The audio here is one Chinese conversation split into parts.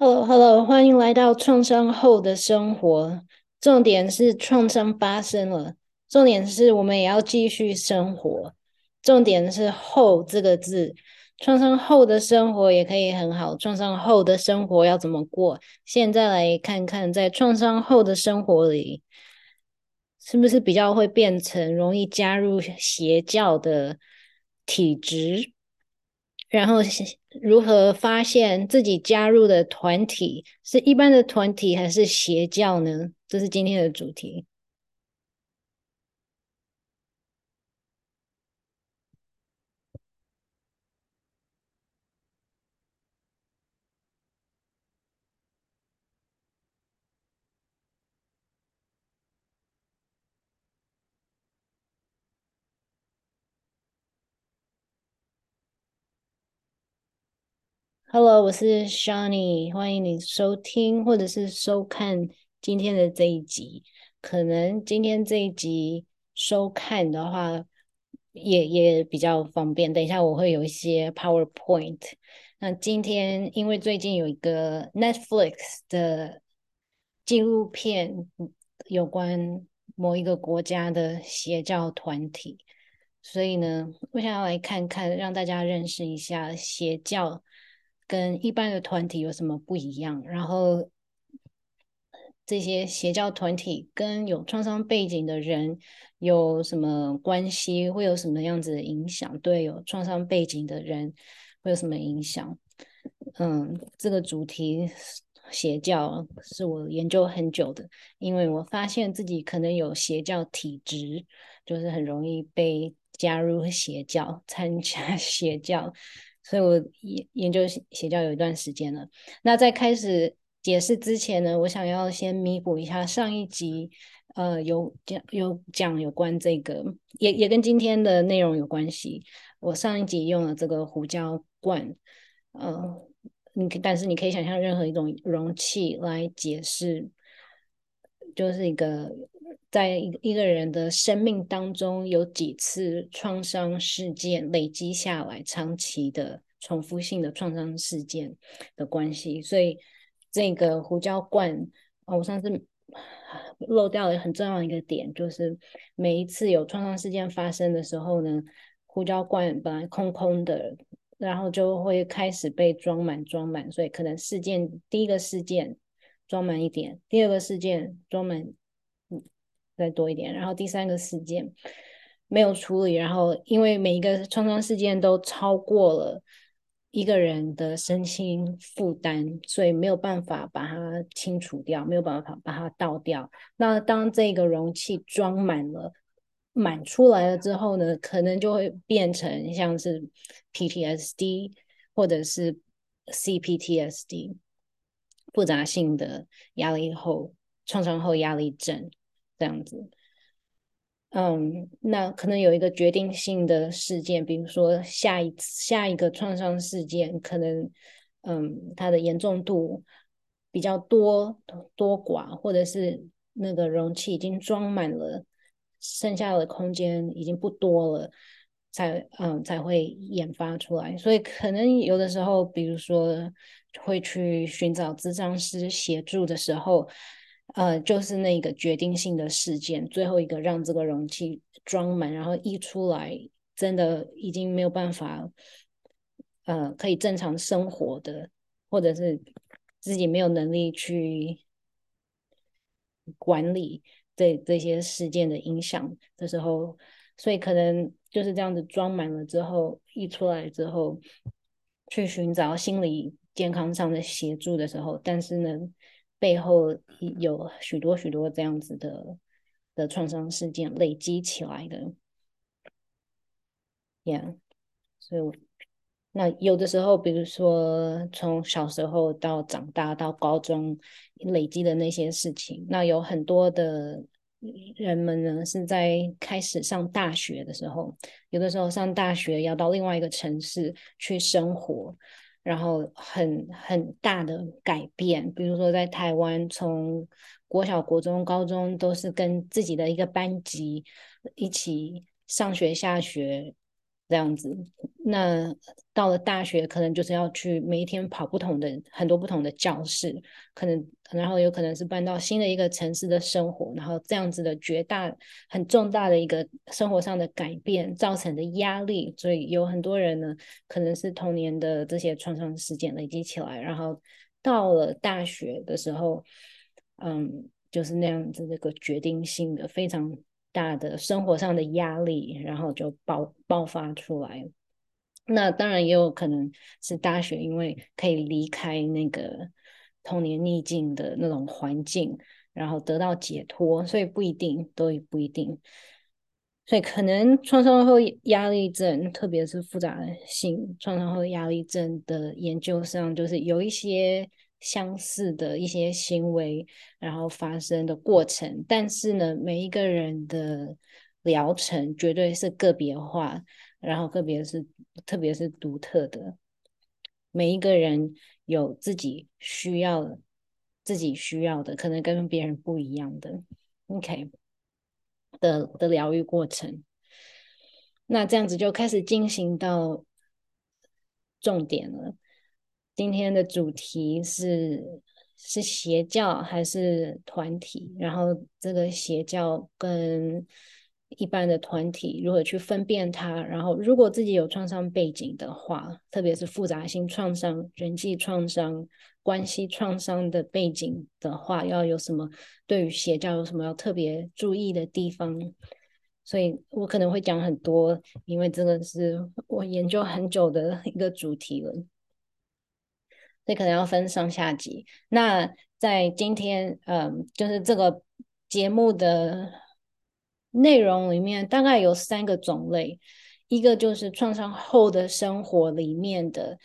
Hello，Hello，欢迎来到创伤后的生活。重点是创伤发生了，重点是我们也要继续生活。重点是“后”这个字，创伤后的生活也可以很好。创伤后的生活要怎么过？现在来看看，在创伤后的生活里，是不是比较会变成容易加入邪教的体质？然后如何发现自己加入的团体是一般的团体还是邪教呢？这是今天的主题。Hello，我是 Shani，欢迎你收听或者是收看今天的这一集。可能今天这一集收看的话也，也也比较方便。等一下我会有一些 PowerPoint。那今天因为最近有一个 Netflix 的纪录片，有关某一个国家的邪教团体，所以呢，我想要来看看，让大家认识一下邪教。跟一般的团体有什么不一样？然后这些邪教团体跟有创伤背景的人有什么关系？会有什么样子的影响？对有创伤背景的人会有什么影响？嗯，这个主题邪教是我研究很久的，因为我发现自己可能有邪教体质，就是很容易被加入邪教，参加 邪教。所以我研研究邪教有一段时间了。那在开始解释之前呢，我想要先弥补一下上一集，呃，有讲有讲有关这个，也也跟今天的内容有关系。我上一集用了这个胡椒罐，呃，你但是你可以想象任何一种容器来解释，就是一个在一一个人的生命当中有几次创伤事件累积下来，长期的。重复性的创伤事件的关系，所以这个胡椒罐，哦，我上次漏掉了很重要一个点，就是每一次有创伤事件发生的时候呢，胡椒罐本来空空的，然后就会开始被装满装满，所以可能事件第一个事件装满一点，第二个事件装满再多一点，然后第三个事件没有处理，然后因为每一个创伤事件都超过了。一个人的身心负担，所以没有办法把它清除掉，没有办法把它倒掉。那当这个容器装满了，满出来了之后呢，可能就会变成像是 PTSD 或者是 CPTSD 复杂性的压力后创伤后压力症这样子。嗯，那可能有一个决定性的事件，比如说下一次下一个创伤事件，可能嗯，它的严重度比较多多寡，或者是那个容器已经装满了，剩下的空间已经不多了，才嗯才会研发出来。所以可能有的时候，比如说会去寻找咨商师协助的时候。呃，就是那个决定性的事件，最后一个让这个容器装满，然后溢出来，真的已经没有办法，呃，可以正常生活的，或者是自己没有能力去管理这这些事件的影响的时候，所以可能就是这样子装满了之后，溢出来之后，去寻找心理健康上的协助的时候，但是呢。背后有许多许多这样子的的创伤事件累积起来的，Yeah，所以我那有的时候，比如说从小时候到长大到高中累积的那些事情，那有很多的人们呢是在开始上大学的时候，有的时候上大学要到另外一个城市去生活。然后很很大的改变，比如说在台湾，从国小、国中、高中都是跟自己的一个班级一起上学、下学，这样子，那到了大学，可能就是要去每一天跑不同的很多不同的教室，可能然后有可能是搬到新的一个城市的生活，然后这样子的绝大很重大的一个生活上的改变造成的压力，所以有很多人呢，可能是童年的这些创伤事件累积起来，然后到了大学的时候，嗯，就是那样子那个决定性的非常。大的生活上的压力，然后就爆爆发出来。那当然也有可能是大学，因为可以离开那个童年逆境的那种环境，然后得到解脱，所以不一定，都不一定。所以可能创伤后压力症，特别是复杂性创伤后压力症的研究上，就是有一些。相似的一些行为，然后发生的过程，但是呢，每一个人的疗程绝对是个别化，然后个别是特别是独特的，每一个人有自己需要，自己需要的，可能跟别人不一样的，OK 的的疗愈过程，那这样子就开始进行到重点了。今天的主题是是邪教还是团体？然后这个邪教跟一般的团体如何去分辨它？然后如果自己有创伤背景的话，特别是复杂性创伤、人际创伤、关系创伤的背景的话，要有什么对于邪教有什么要特别注意的地方？所以我可能会讲很多，因为这个是我研究很久的一个主题了。这可能要分上下集。那在今天，嗯，就是这个节目的内容里面，大概有三个种类。一个就是创伤后的生活里面的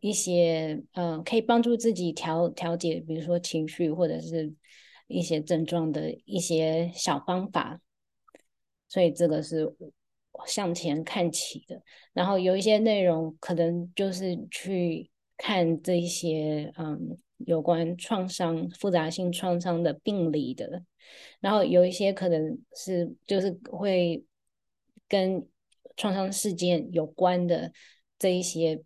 一些，嗯，可以帮助自己调调节，比如说情绪或者是一些症状的一些小方法。所以这个是向前看齐的。然后有一些内容可能就是去。看这些嗯，有关创伤、复杂性创伤的病理的，然后有一些可能是就是会跟创伤事件有关的这一些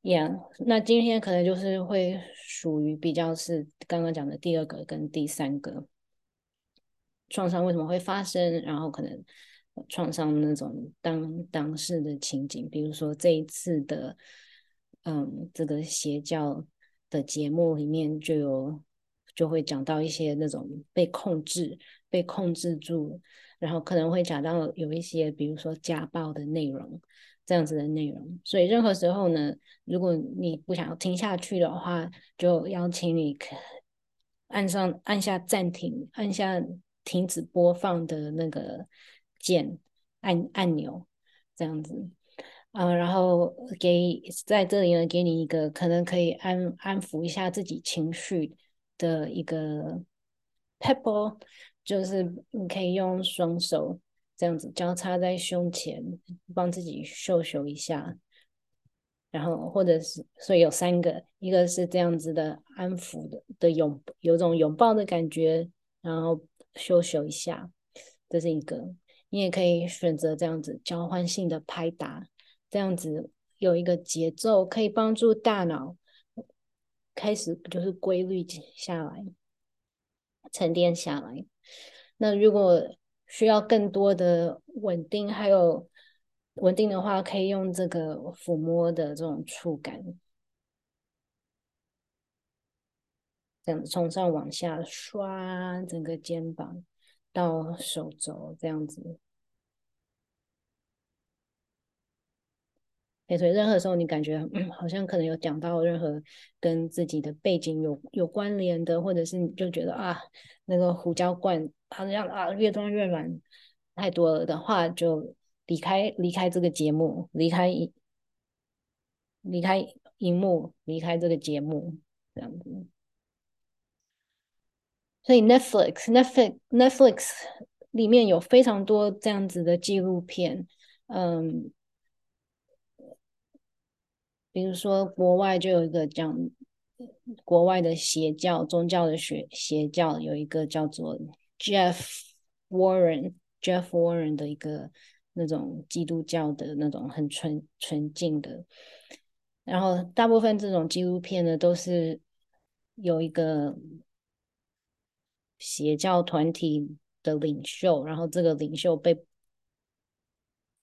样那今天可能就是会属于比较是刚刚讲的第二个跟第三个创伤为什么会发生，然后可能创伤那种当当事的情景，比如说这一次的。嗯，这个邪教的节目里面就有就会讲到一些那种被控制、被控制住，然后可能会讲到有一些，比如说家暴的内容，这样子的内容。所以任何时候呢，如果你不想要听下去的话，就邀请你可按上按下暂停，按下停止播放的那个键按按钮，这样子。嗯，然后给在这里呢，给你一个可能可以安安抚一下自己情绪的一个 pebble，就是你可以用双手这样子交叉在胸前，帮自己秀秀一下。然后或者是，所以有三个，一个是这样子的安抚的的拥，有种拥抱的感觉，然后秀秀一下，这是一个。你也可以选择这样子交换性的拍打。这样子有一个节奏，可以帮助大脑开始就是规律下来、沉淀下来。那如果需要更多的稳定，还有稳定的话，可以用这个抚摸的这种触感，这样子从上往下刷整个肩膀到手肘，这样子。所以任何时候你感觉嗯，好像可能有讲到任何跟自己的背景有有关联的，或者是你就觉得啊，那个胡椒罐好像啊越装越软太多了的话，就离开离开这个节目，离开离开荧幕，离开这个节目这样子。所以 Netflix Netflix Netflix 里面有非常多这样子的纪录片，嗯。比如说，国外就有一个讲国外的邪教、宗教的邪邪教，有一个叫做 Jeff Warren Jeff Warren 的一个那种基督教的那种很纯纯净的。然后大部分这种纪录片呢，都是有一个邪教团体的领袖，然后这个领袖被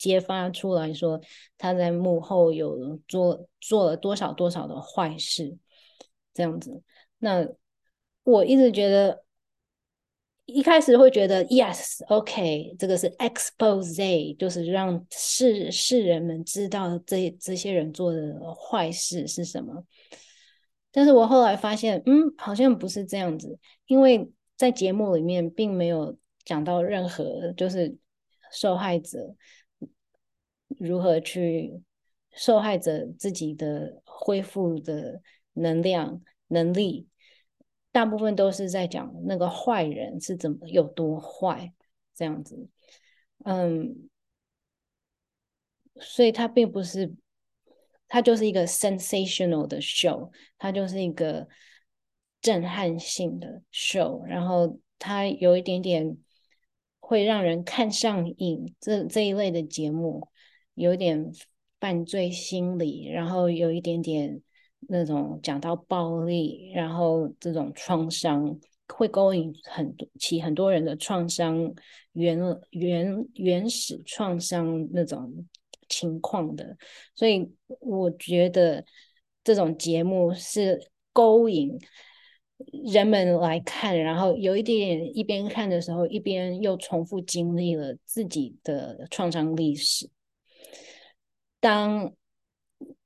揭发出来说他在幕后有做做了多少多少的坏事，这样子。那我一直觉得，一开始会觉得，yes，OK，这个是 expose，就是让世世人们知道这这些人做的坏事是什么。但是我后来发现，嗯，好像不是这样子，因为在节目里面并没有讲到任何就是受害者。如何去受害者自己的恢复的能量能力，大部分都是在讲那个坏人是怎么有多坏这样子，嗯，所以它并不是，它就是一个 sensational 的 show，它就是一个震撼性的 show，然后它有一点点会让人看上瘾，这这一类的节目。有点犯罪心理，然后有一点点那种讲到暴力，然后这种创伤会勾引很多起很多人的创伤原原原始创伤那种情况的，所以我觉得这种节目是勾引人们来看，然后有一点点一边看的时候，一边又重复经历了自己的创伤历史。当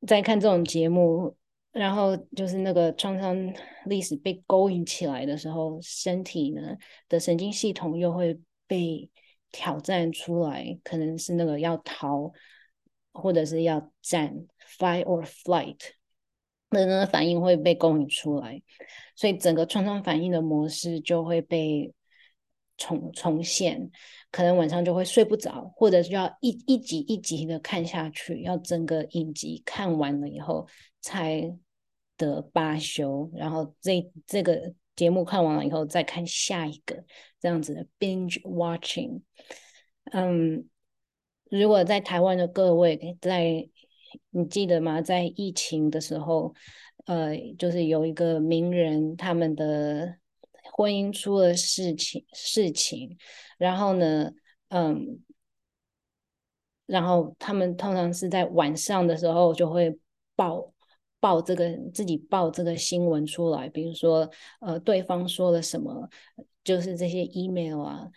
在看这种节目，然后就是那个创伤历史被勾引起来的时候，身体呢的神经系统又会被挑战出来，可能是那个要逃，或者是要战 （fight or flight），那那个反应会被勾引出来，所以整个创伤反应的模式就会被重重现。可能晚上就会睡不着，或者是要一一集一集的看下去，要整个影集看完了以后才得罢休。然后这这个节目看完了以后再看下一个，这样子的 binge watching。嗯，如果在台湾的各位在，你记得吗？在疫情的时候，呃，就是有一个名人，他们的。婚姻出了事情，事情，然后呢，嗯，然后他们通常是在晚上的时候就会报报这个自己报这个新闻出来，比如说，呃，对方说了什么，就是这些 email 啊，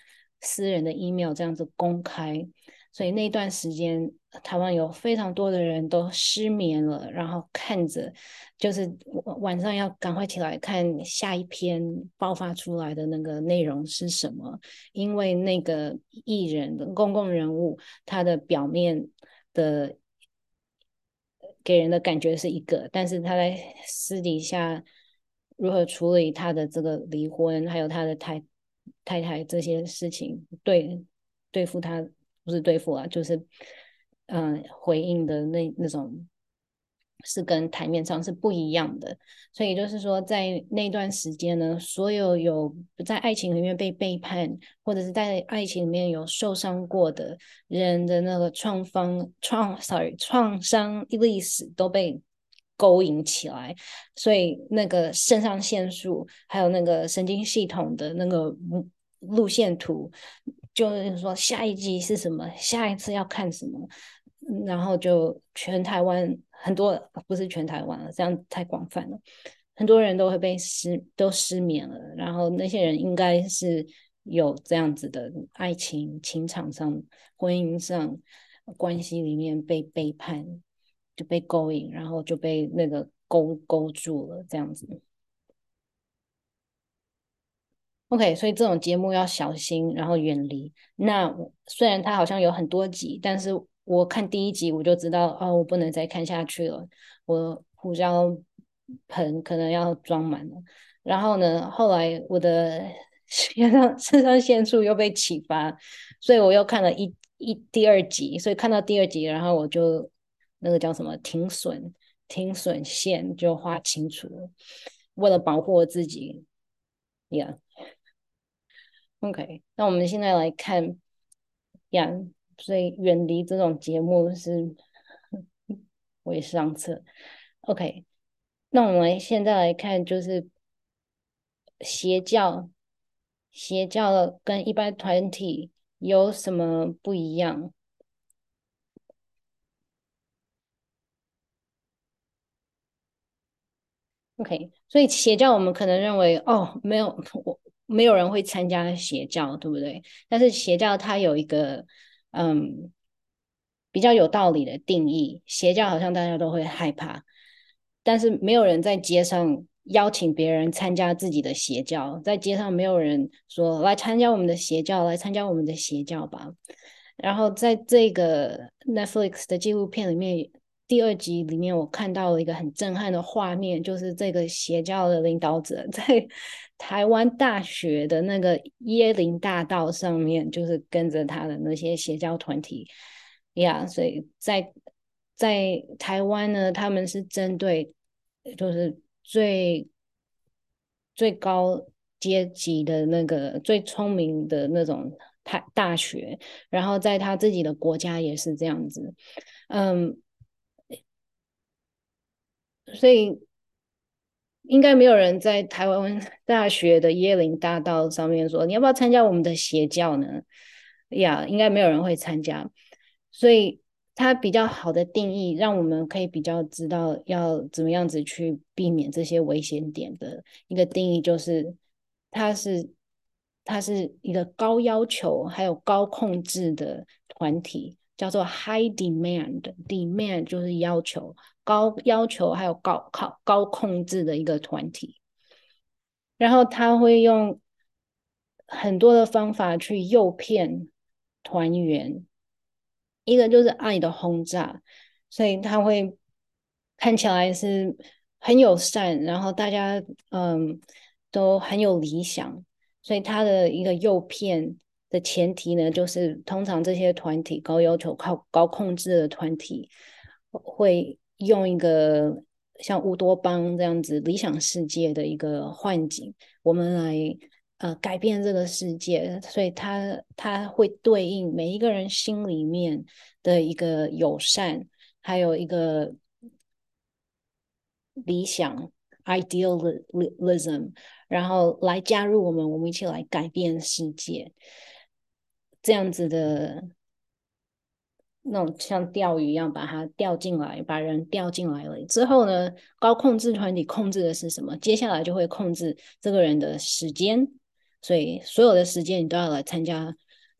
私人的 email 这样子公开。所以那段时间，台湾有非常多的人都失眠了，然后看着，就是晚上要赶快起来看下一篇爆发出来的那个内容是什么，因为那个艺人的公共人物，他的表面的给人的感觉是一个，但是他在私底下如何处理他的这个离婚，还有他的太太太这些事情，对对付他。不是对付啊，就是嗯、回应的那那种是跟台面上是不一样的。所以就是说，在那段时间呢，所有有在爱情里面被背叛，或者是在爱情里面有受伤过的人的那个创伤创，sorry，创伤历史都被勾引起来，所以那个肾上腺素还有那个神经系统的那个路线图。就是说下一集是什么，下一次要看什么，然后就全台湾很多，不是全台湾了，这样太广泛了，很多人都会被失都失眠了，然后那些人应该是有这样子的爱情情场上、婚姻上关系里面被背叛，就被勾引，然后就被那个勾勾住了，这样子。OK，所以这种节目要小心，然后远离。那虽然它好像有很多集，但是我看第一集我就知道，哦，我不能再看下去了，我胡椒盆可能要装满了。然后呢，后来我的 肾上肾上腺素又被启发，所以我又看了一一第二集。所以看到第二集，然后我就那个叫什么停损停损线就画清楚了，为了保护我自己，Yeah。OK，那我们现在来看，呀，所以远离这种节目是为上策。OK，那我们现在来看，就是邪教，邪教跟一般团体有什么不一样？OK，所以邪教我们可能认为哦，没有我没有人会参加邪教，对不对？但是邪教它有一个嗯比较有道理的定义，邪教好像大家都会害怕，但是没有人在街上邀请别人参加自己的邪教，在街上没有人说来参加我们的邪教，来参加我们的邪教吧。然后在这个 Netflix 的纪录片里面。第二集里面，我看到了一个很震撼的画面，就是这个邪教的领导者 在台湾大学的那个椰林大道上面，就是跟着他的那些邪教团体呀。所以在在台湾呢，他们是针对就是最最高阶级的那个最聪明的那种大大学，然后在他自己的国家也是这样子，嗯。所以，应该没有人在台湾 大学的椰林大道上面说：“你要不要参加我们的邪教呢？”呀，应该没有人会参加。所以，它比较好的定义，让我们可以比较知道要怎么样子去避免这些危险点的一个定义，就是它是它是一个高要求还有高控制的团体。叫做 high demand，demand 就是要求，高要求还有高考高控制的一个团体，然后他会用很多的方法去诱骗团员，一个就是爱的轰炸，所以他会看起来是很友善，然后大家嗯都很有理想，所以他的一个诱骗。的前提呢，就是通常这些团体高要求、靠高控制的团体，会用一个像乌托邦这样子理想世界的一个幻景，我们来呃改变这个世界。所以它它会对应每一个人心里面的一个友善，还有一个理想 idealism，然后来加入我们，我们一起来改变世界。这样子的那种像钓鱼一样，把它钓进来，把人钓进来了之后呢，高控制团体控制的是什么？接下来就会控制这个人的时间，所以所有的时间你都要来参加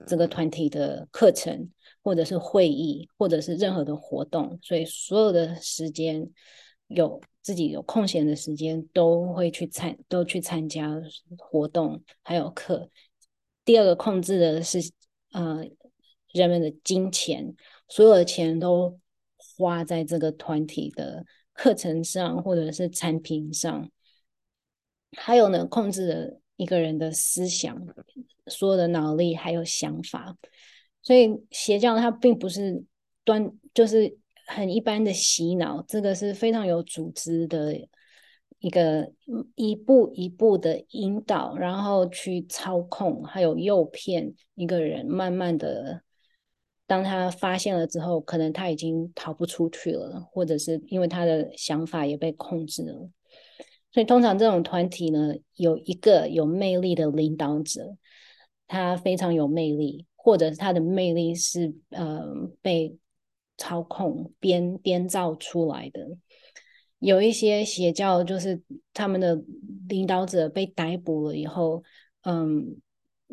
这个团体的课程，或者是会议，或者是任何的活动，所以所有的时间有自己有空闲的时间都会去参，都去参加活动，还有课。第二个控制的是。呃，人们的金钱，所有的钱都花在这个团体的课程上，或者是产品上。还有呢，控制了一个人的思想，所有的脑力还有想法。所以邪教它并不是端，就是很一般的洗脑，这个是非常有组织的。一个一步一步的引导，然后去操控，还有诱骗一个人，慢慢的，当他发现了之后，可能他已经逃不出去了，或者是因为他的想法也被控制了。所以通常这种团体呢，有一个有魅力的领导者，他非常有魅力，或者是他的魅力是呃被操控编编造出来的。有一些邪教，就是他们的领导者被逮捕了以后，嗯，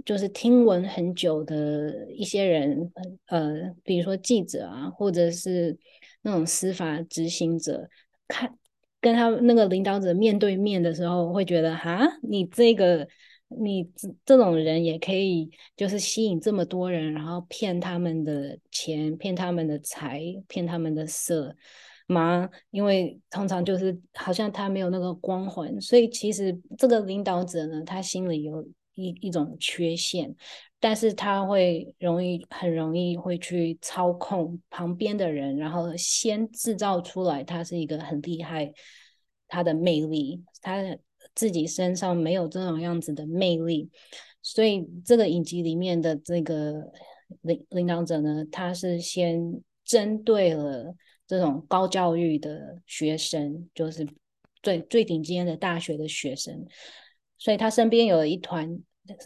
就是听闻很久的一些人，呃，比如说记者啊，或者是那种司法执行者，看跟他那个领导者面对面的时候，会觉得哈，你这个你这这种人也可以，就是吸引这么多人，然后骗他们的钱，骗他们的财，骗他们的色。吗？因为通常就是好像他没有那个光环，所以其实这个领导者呢，他心里有一一种缺陷，但是他会容易很容易会去操控旁边的人，然后先制造出来他是一个很厉害，他的魅力，他自己身上没有这种样子的魅力，所以这个影集里面的这个领领导者呢，他是先针对了这种高教育的学生，就是最最顶尖的大学的学生，所以他身边有了一团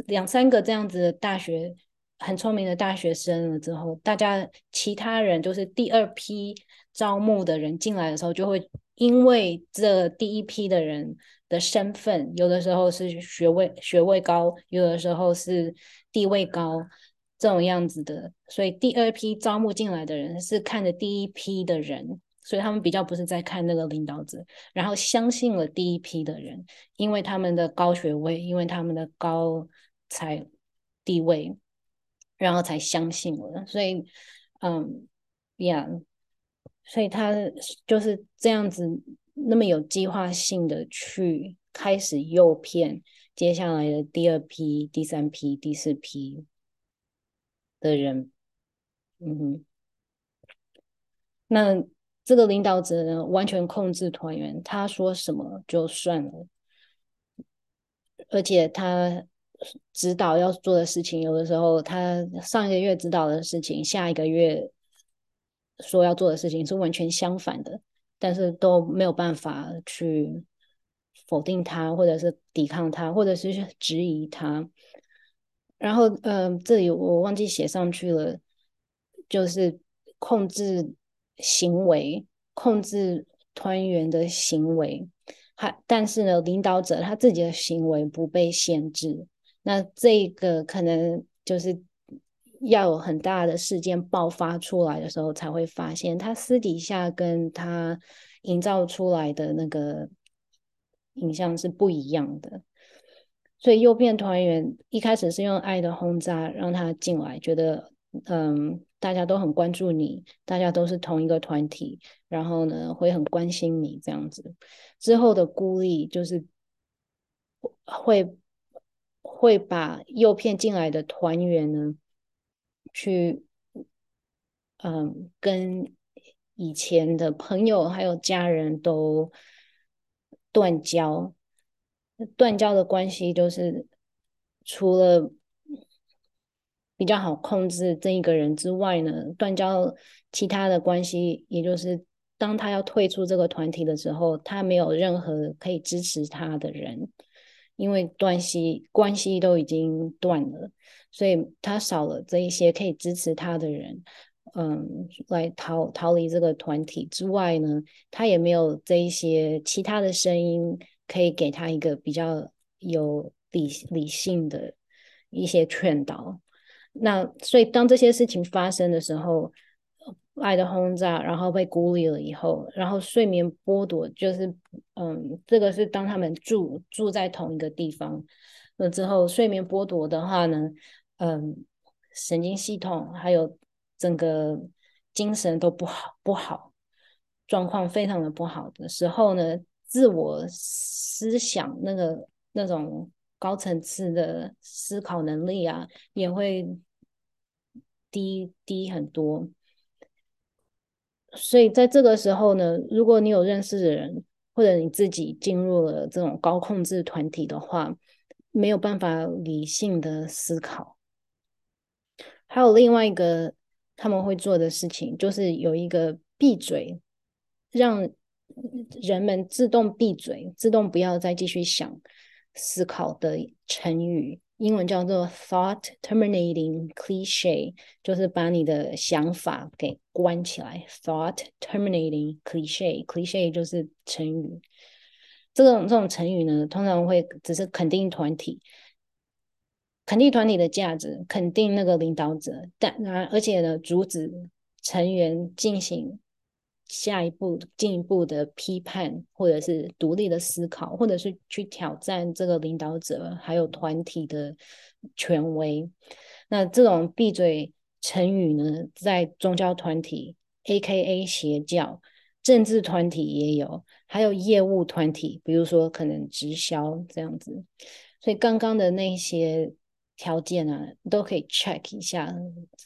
两三个这样子的大学很聪明的大学生了之后，大家其他人就是第二批招募的人进来的时候，就会因为这第一批的人的身份，有的时候是学位学位高，有的时候是地位高。这种样子的，所以第二批招募进来的人是看着第一批的人，所以他们比较不是在看那个领导者，然后相信了第一批的人，因为他们的高学位，因为他们的高才地位，然后才相信了。所以，嗯，呀，所以他就是这样子，那么有计划性的去开始诱骗接下来的第二批、第三批、第四批。的人，嗯哼，那这个领导者呢，完全控制团员，他说什么就算了，而且他指导要做的事情，有的时候他上一个月指导的事情，下一个月说要做的事情是完全相反的，但是都没有办法去否定他，或者是抵抗他，或者是质疑他。然后，嗯、呃，这里我忘记写上去了，就是控制行为，控制团员的行为，还但是呢，领导者他自己的行为不被限制。那这个可能就是要有很大的事件爆发出来的时候，才会发现他私底下跟他营造出来的那个影像是不一样的。所以诱骗团员一开始是用爱的轰炸让他进来，觉得嗯，大家都很关注你，大家都是同一个团体，然后呢会很关心你这样子。之后的孤立就是会会把诱骗进来的团员呢，去嗯跟以前的朋友还有家人都断交。断交的关系就是，除了比较好控制这一个人之外呢，断交其他的关系，也就是当他要退出这个团体的时候，他没有任何可以支持他的人，因为关系关系都已经断了，所以他少了这一些可以支持他的人，嗯，来逃逃离这个团体之外呢，他也没有这一些其他的声音。可以给他一个比较有理理性的一些劝导。那所以当这些事情发生的时候，爱的轰炸，然后被孤立了以后，然后睡眠剥夺，就是嗯，这个是当他们住住在同一个地方那之后，睡眠剥夺的话呢，嗯，神经系统还有整个精神都不好不好，状况非常的不好的时候呢。自我思想那个那种高层次的思考能力啊，也会低低很多。所以在这个时候呢，如果你有认识的人，或者你自己进入了这种高控制团体的话，没有办法理性的思考。还有另外一个他们会做的事情，就是有一个闭嘴，让。人们自动闭嘴，自动不要再继续想思考的成语，英文叫做 thought terminating cliche，就是把你的想法给关起来。thought terminating cliche，cliche 就是成语。这种这种成语呢，通常会只是肯定团体，肯定团体的价值，肯定那个领导者，但然而且呢，阻止成员进行。下一步进一步的批判，或者是独立的思考，或者是去挑战这个领导者还有团体的权威。那这种闭嘴成语呢，在宗教团体 （A.K.A. 邪教）、政治团体也有，还有业务团体，比如说可能直销这样子。所以刚刚的那些条件啊，都可以 check 一下，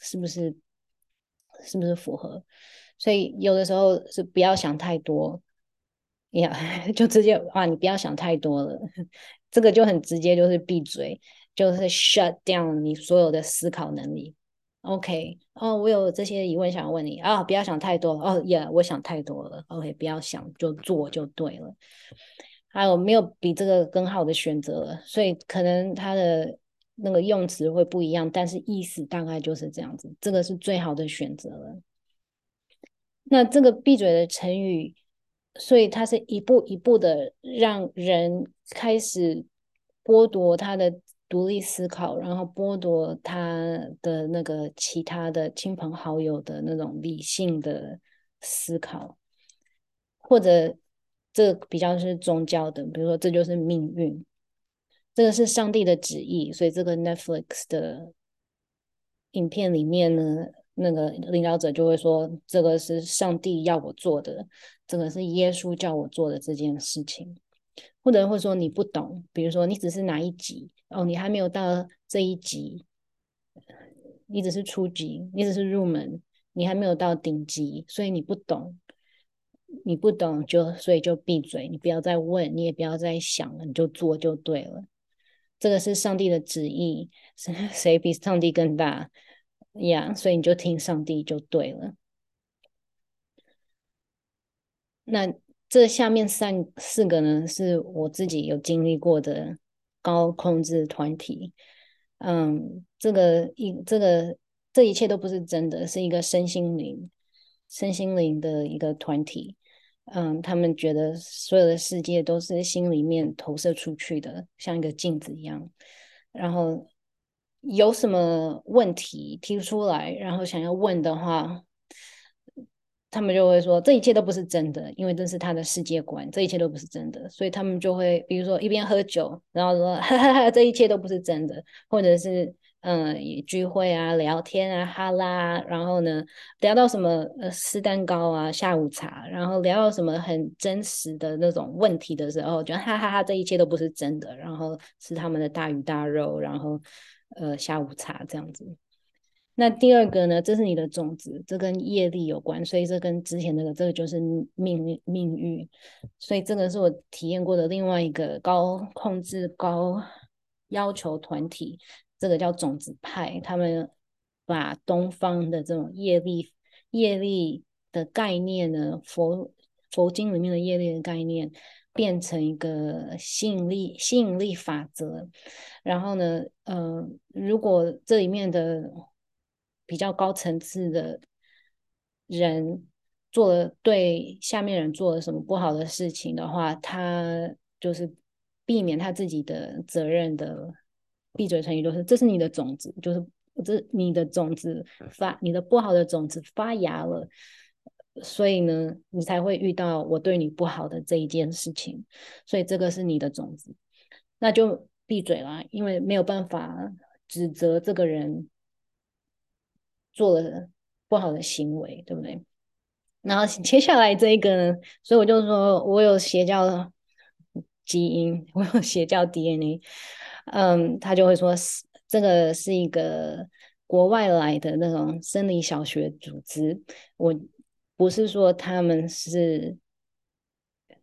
是不是是不是符合。所以有的时候是不要想太多，呀、yeah，就直接啊，你不要想太多了，这个就很直接，就是闭嘴，就是 shut down 你所有的思考能力 OK，哦，我有这些疑问想要问你啊，不要想太多了哦，耶，yeah, 我想太多了。OK，不要想，就做就对了。还有没有比这个更好的选择了？所以可能它的那个用词会不一样，但是意思大概就是这样子。这个是最好的选择了。那这个闭嘴的成语，所以它是一步一步的让人开始剥夺他的。独立思考，然后剥夺他的那个其他的亲朋好友的那种理性的思考，或者这比较是宗教的，比如说这就是命运，这个是上帝的旨意，所以这个 Netflix 的影片里面呢，那个领导者就会说，这个是上帝要我做的，这个是耶稣叫我做的这件事情。或者会说你不懂，比如说你只是哪一级哦，你还没有到这一级，你只是初级，你只是入门，你还没有到顶级，所以你不懂，你不懂就所以就闭嘴，你不要再问，你也不要再想了，你就做就对了。这个是上帝的旨意，谁比上帝更大呀所以你就听上帝就对了。那。这下面三四个呢，是我自己有经历过的高控制团体。嗯，这个一这个这一切都不是真的，是一个身心灵身心灵的一个团体。嗯，他们觉得所有的世界都是心里面投射出去的，像一个镜子一样。然后有什么问题提出来，然后想要问的话。他们就会说，这一切都不是真的，因为这是他的世界观，这一切都不是真的，所以他们就会，比如说一边喝酒，然后说 哈哈哈，这一切都不是真的，或者是嗯聚会啊、聊天啊、哈拉，然后呢聊到什么呃吃蛋糕啊、下午茶，然后聊到什么很真实的那种问题的时候，就哈哈哈，这一切都不是真的，然后吃他们的大鱼大肉，然后呃下午茶这样子。那第二个呢？这是你的种子，这跟业力有关，所以这跟之前那个，这个就是命运命运。所以这个是我体验过的另外一个高控制、高要求团体，这个叫种子派。他们把东方的这种业力、业力的概念呢，佛佛经里面的业力的概念，变成一个吸引力吸引力法则。然后呢，呃，如果这里面的比较高层次的人做了对下面人做了什么不好的事情的话，他就是避免他自己的责任的闭嘴成语，就是这是你的种子，就是这你的种子发你的不好的种子发芽了，所以呢，你才会遇到我对你不好的这一件事情，所以这个是你的种子，那就闭嘴啦，因为没有办法指责这个人。做了不好的行为，对不对？然后接下来这一个呢，所以我就说我有邪教基因，我有邪教 DNA。嗯，他就会说是这个是一个国外来的那种生理小学组织。我不是说他们是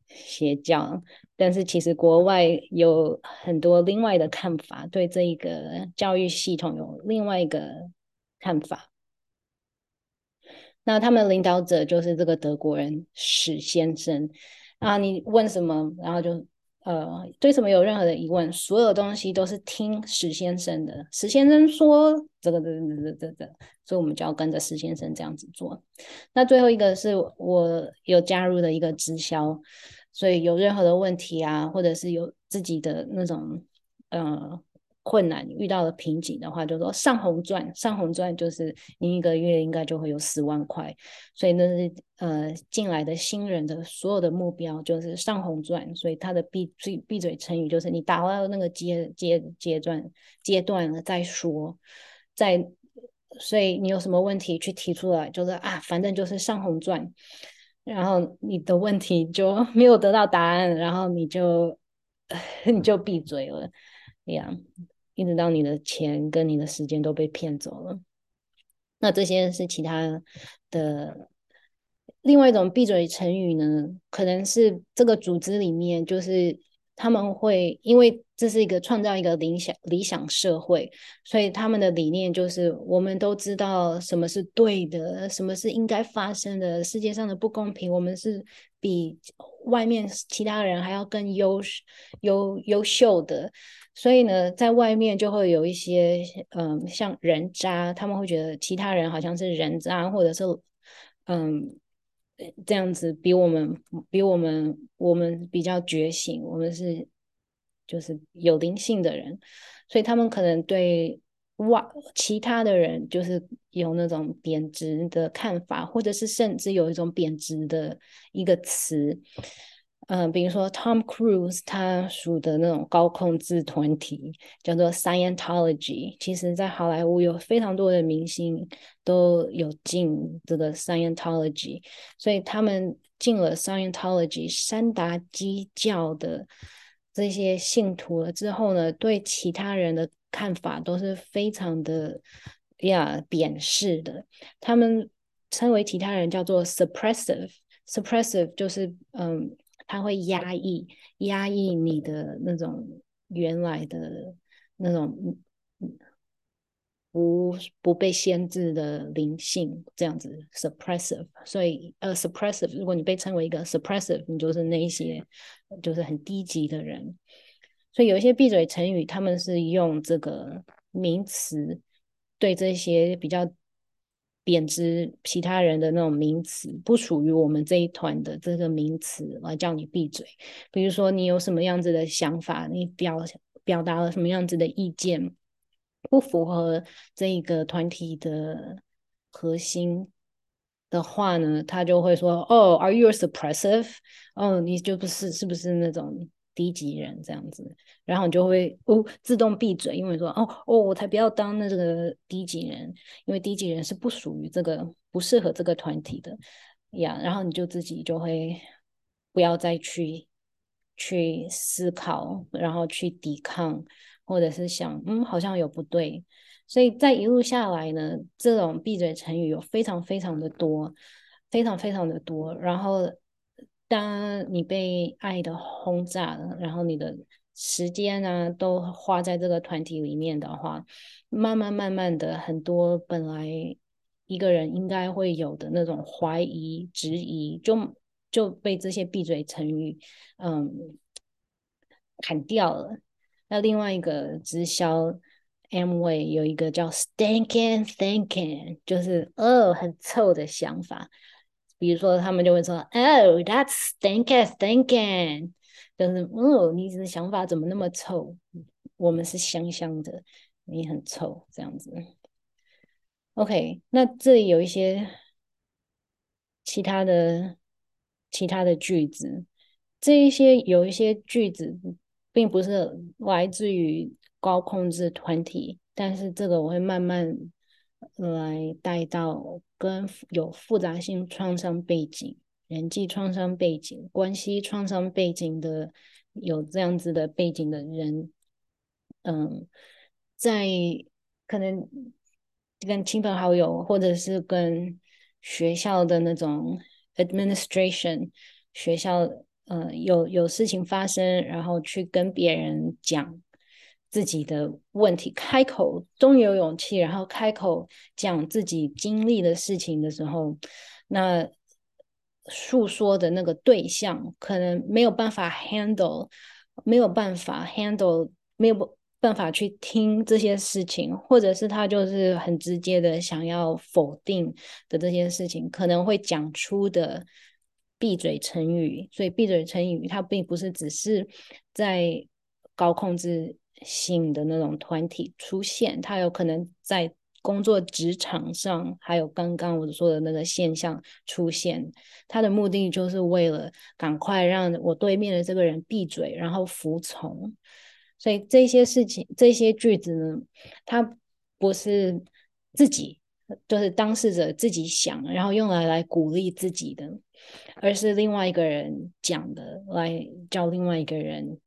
邪教，但是其实国外有很多另外的看法，对这一个教育系统有另外一个看法。那他们领导者就是这个德国人史先生啊，你问什么，然后就呃，对什么有任何的疑问，所有东西都是听史先生的。史先生说这个这个这个这个，所以我们就要跟着史先生这样子做。那最后一个是我有加入的一个直销，所以有任何的问题啊，或者是有自己的那种呃。困难遇到了瓶颈的话，就说上红钻，上红钻就是你一个月应该就会有十万块，所以那是呃进来的新人的所有的目标就是上红钻，所以他的闭嘴闭嘴成语就是你达到那个阶阶阶段阶段了再说，在所以你有什么问题去提出来，就是啊反正就是上红钻，然后你的问题就 没有得到答案，然后你就 你就闭嘴了，这样。一直到你的钱跟你的时间都被骗走了，那这些是其他的。另外一种闭嘴成语呢，可能是这个组织里面就是他们会因为这是一个创造一个理想理想社会，所以他们的理念就是我们都知道什么是对的，什么是应该发生的。世界上的不公平，我们是比外面其他人还要更优优优秀的。所以呢，在外面就会有一些嗯，像人渣，他们会觉得其他人好像是人渣，或者是嗯。这样子比我们比我们我们比较觉醒，我们是就是有灵性的人，所以他们可能对外其他的人就是有那种贬值的看法，或者是甚至有一种贬值的一个词。嗯、比如说 Tom Cruise 他属的那种高控制团体叫做 Scientology，其实在好莱坞有非常多的明星都有进这个 Scientology，所以他们进了 Scientology 山达基教的这些信徒了之后呢，对其他人的看法都是非常的呀贬视的，他们称为其他人叫做 suppressive，suppressive 就是嗯。他会压抑、压抑你的那种原来的那种不不被限制的灵性，这样子 suppressive。所以呃，suppressive，如果你被称为一个 suppressive，你就是那一些就是很低级的人。所以有一些闭嘴成语，他们是用这个名词对这些比较。贬值其他人的那种名词，不属于我们这一团的这个名词来叫你闭嘴。比如说，你有什么样子的想法，你表表达了什么样子的意见，不符合这一个团体的核心的话呢，他就会说：“哦，Are you suppressive？哦，你就不是，是不是那种？”低级人这样子，然后你就会哦自动闭嘴，因为说哦哦，我才不要当那这个低级人，因为低级人是不属于这个不适合这个团体的呀。然后你就自己就会不要再去去思考，然后去抵抗，或者是想嗯好像有不对。所以在一路下来呢，这种闭嘴成语有非常非常的多，非常非常的多，然后。当你被爱的轰炸了，然后你的时间呢都花在这个团体里面的话，慢慢慢慢的，很多本来一个人应该会有的那种怀疑、质疑，就就被这些闭嘴成语，嗯，砍掉了。那另外一个直销 Amway 有一个叫 Stinking Thinking，就是哦很臭的想法。比如说，他们就会说：“Oh, that's stinkin' stinkin'，。”就是哦，你的想法怎么那么臭？我们是香香的，你很臭，这样子。OK，那这里有一些其他的其他的句子，这一些有一些句子并不是来自于高控制团体，但是这个我会慢慢来带到。跟有复杂性创伤背景、人际创伤背景、关系创伤背景的有这样子的背景的人，嗯，在可能跟亲朋好友，或者是跟学校的那种 administration，学校，呃，有有事情发生，然后去跟别人讲。自己的问题，开口终于有勇气，然后开口讲自己经历的事情的时候，那诉说的那个对象可能没有办法 handle，没有办法 handle，没有办法去听这些事情，或者是他就是很直接的想要否定的这些事情，可能会讲出的闭嘴成语。所以闭嘴成语，它并不是只是在高控制性的那种团体出现，他有可能在工作职场上，还有刚刚我说的那个现象出现，他的目的就是为了赶快让我对面的这个人闭嘴，然后服从。所以这些事情、这些句子呢，他不是自己，就是当事者自己想，然后用来来鼓励自己的，而是另外一个人讲的，来叫另外一个人。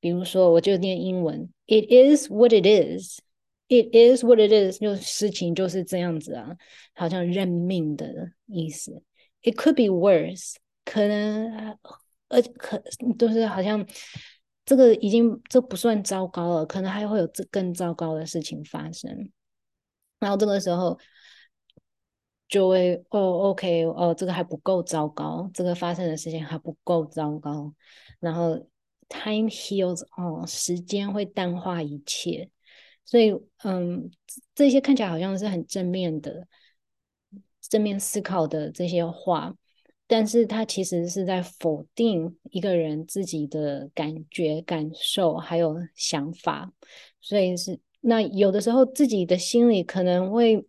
比如说，我就念英文，It is what it is. It is what it is. 就事情就是这样子啊，好像认命的意思。It could be worse. 可能呃可都是好像这个已经这不算糟糕了，可能还会有这更糟糕的事情发生。然后这个时候就会哦，OK，哦，这个还不够糟糕，这个发生的事情还不够糟糕。然后 time heals all，时间会淡化一切。所以，嗯，这些看起来好像是很正面的、正面思考的这些话，但是它其实是在否定一个人自己的感觉、感受还有想法。所以是那有的时候自己的心里可能会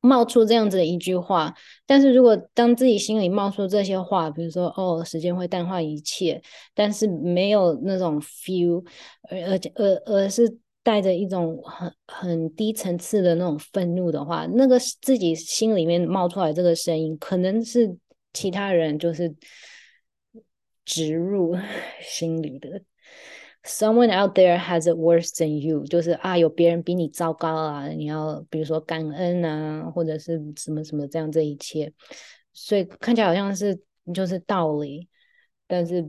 冒出这样子的一句话，但是如果当自己心里冒出这些话，比如说“哦，时间会淡化一切”，但是没有那种 feel，而而且而而是。带着一种很很低层次的那种愤怒的话，那个自己心里面冒出来这个声音，可能是其他人就是植入 心里的。Someone out there has it worse than you，就是啊，有别人比你糟糕啊，你要比如说感恩啊，或者是什么什么这样这一切，所以看起来好像是就是道理，但是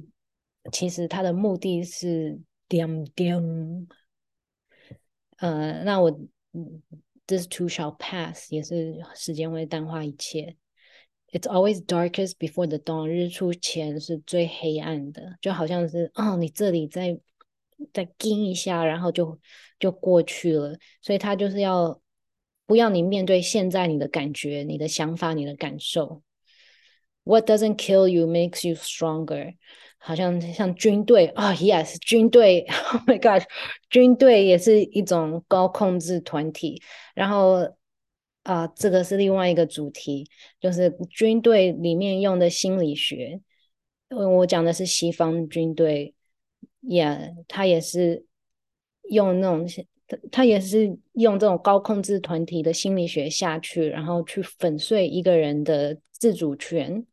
其实他的目的是点点。呃，那我，this too shall pass，也是时间会淡化一切。It's always darkest before the dawn，日出前是最黑暗的，就好像是哦，你这里再再惊一下，然后就就过去了。所以他就是要不要你面对现在你的感觉、你的想法、你的感受。What doesn't kill you makes you stronger。好像像军队啊、，Yes，军队，Oh my God，军队也是一种高控制团体。然后啊，这个是另外一个主题，就是军队里面用的心理学。我讲的是西方军队也他也是用那种，他他也是用这种高控制团体的心理学下去，然后去粉碎一个人的自主权。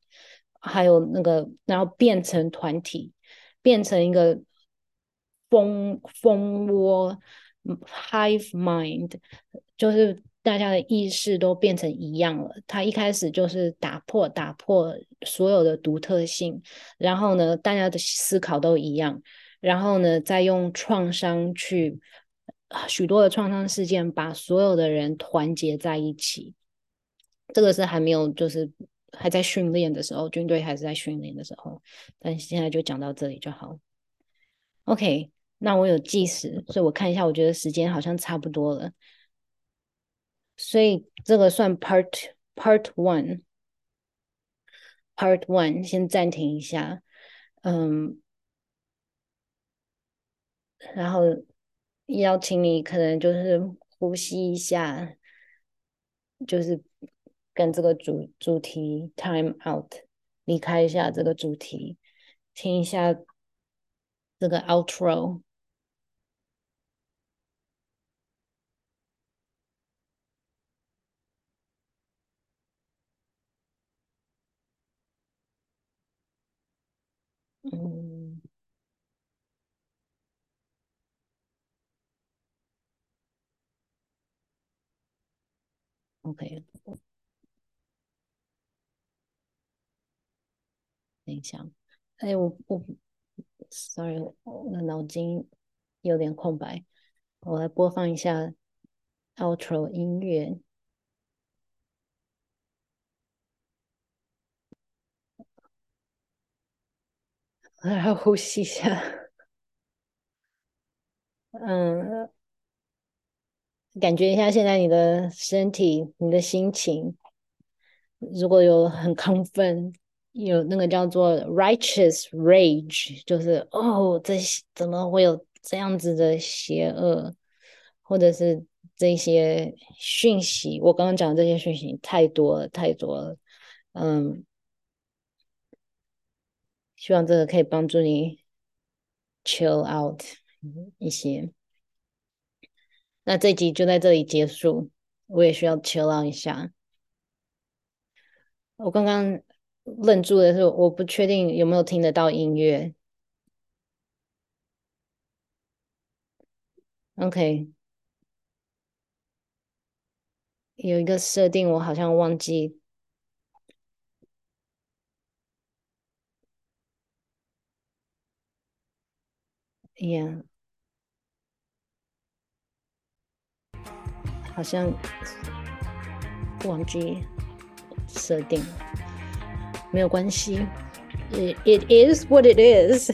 还有那个，然后变成团体，变成一个蜂蜂窝 （hive mind），就是大家的意识都变成一样了。他一开始就是打破打破所有的独特性，然后呢，大家的思考都一样，然后呢，再用创伤去许多的创伤事件把所有的人团结在一起。这个是还没有就是。还在训练的时候，军队还是在训练的时候，但现在就讲到这里就好。OK，那我有计时，所以我看一下，我觉得时间好像差不多了，所以这个算 Part Part One。Part One 先暂停一下，嗯，然后邀请你可能就是呼吸一下，就是。跟这个主主题 time out，离开一下这个主题，听一下这个 outro。嗯，OK。等一下，哎，我我，sorry，我的脑筋有点空白，我来播放一下 outro 音乐，来呼吸一下，嗯，感觉一下现在你的身体、你的心情，如果有很亢奋。有那个叫做 righteous rage，就是哦，这怎么会有这样子的邪恶，或者是这些讯息？我刚刚讲的这些讯息太多了，太多了。嗯，希望这个可以帮助你 chill out 一些。那这集就在这里结束，我也需要求饶一下。我刚刚愣住的是，我不确定有没有听得到音乐。OK，有一个设定，我好像忘记。Yeah。好像忘记设定，没有关系。It it is what it is。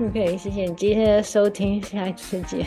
OK，谢谢你今天的收听，下一次见。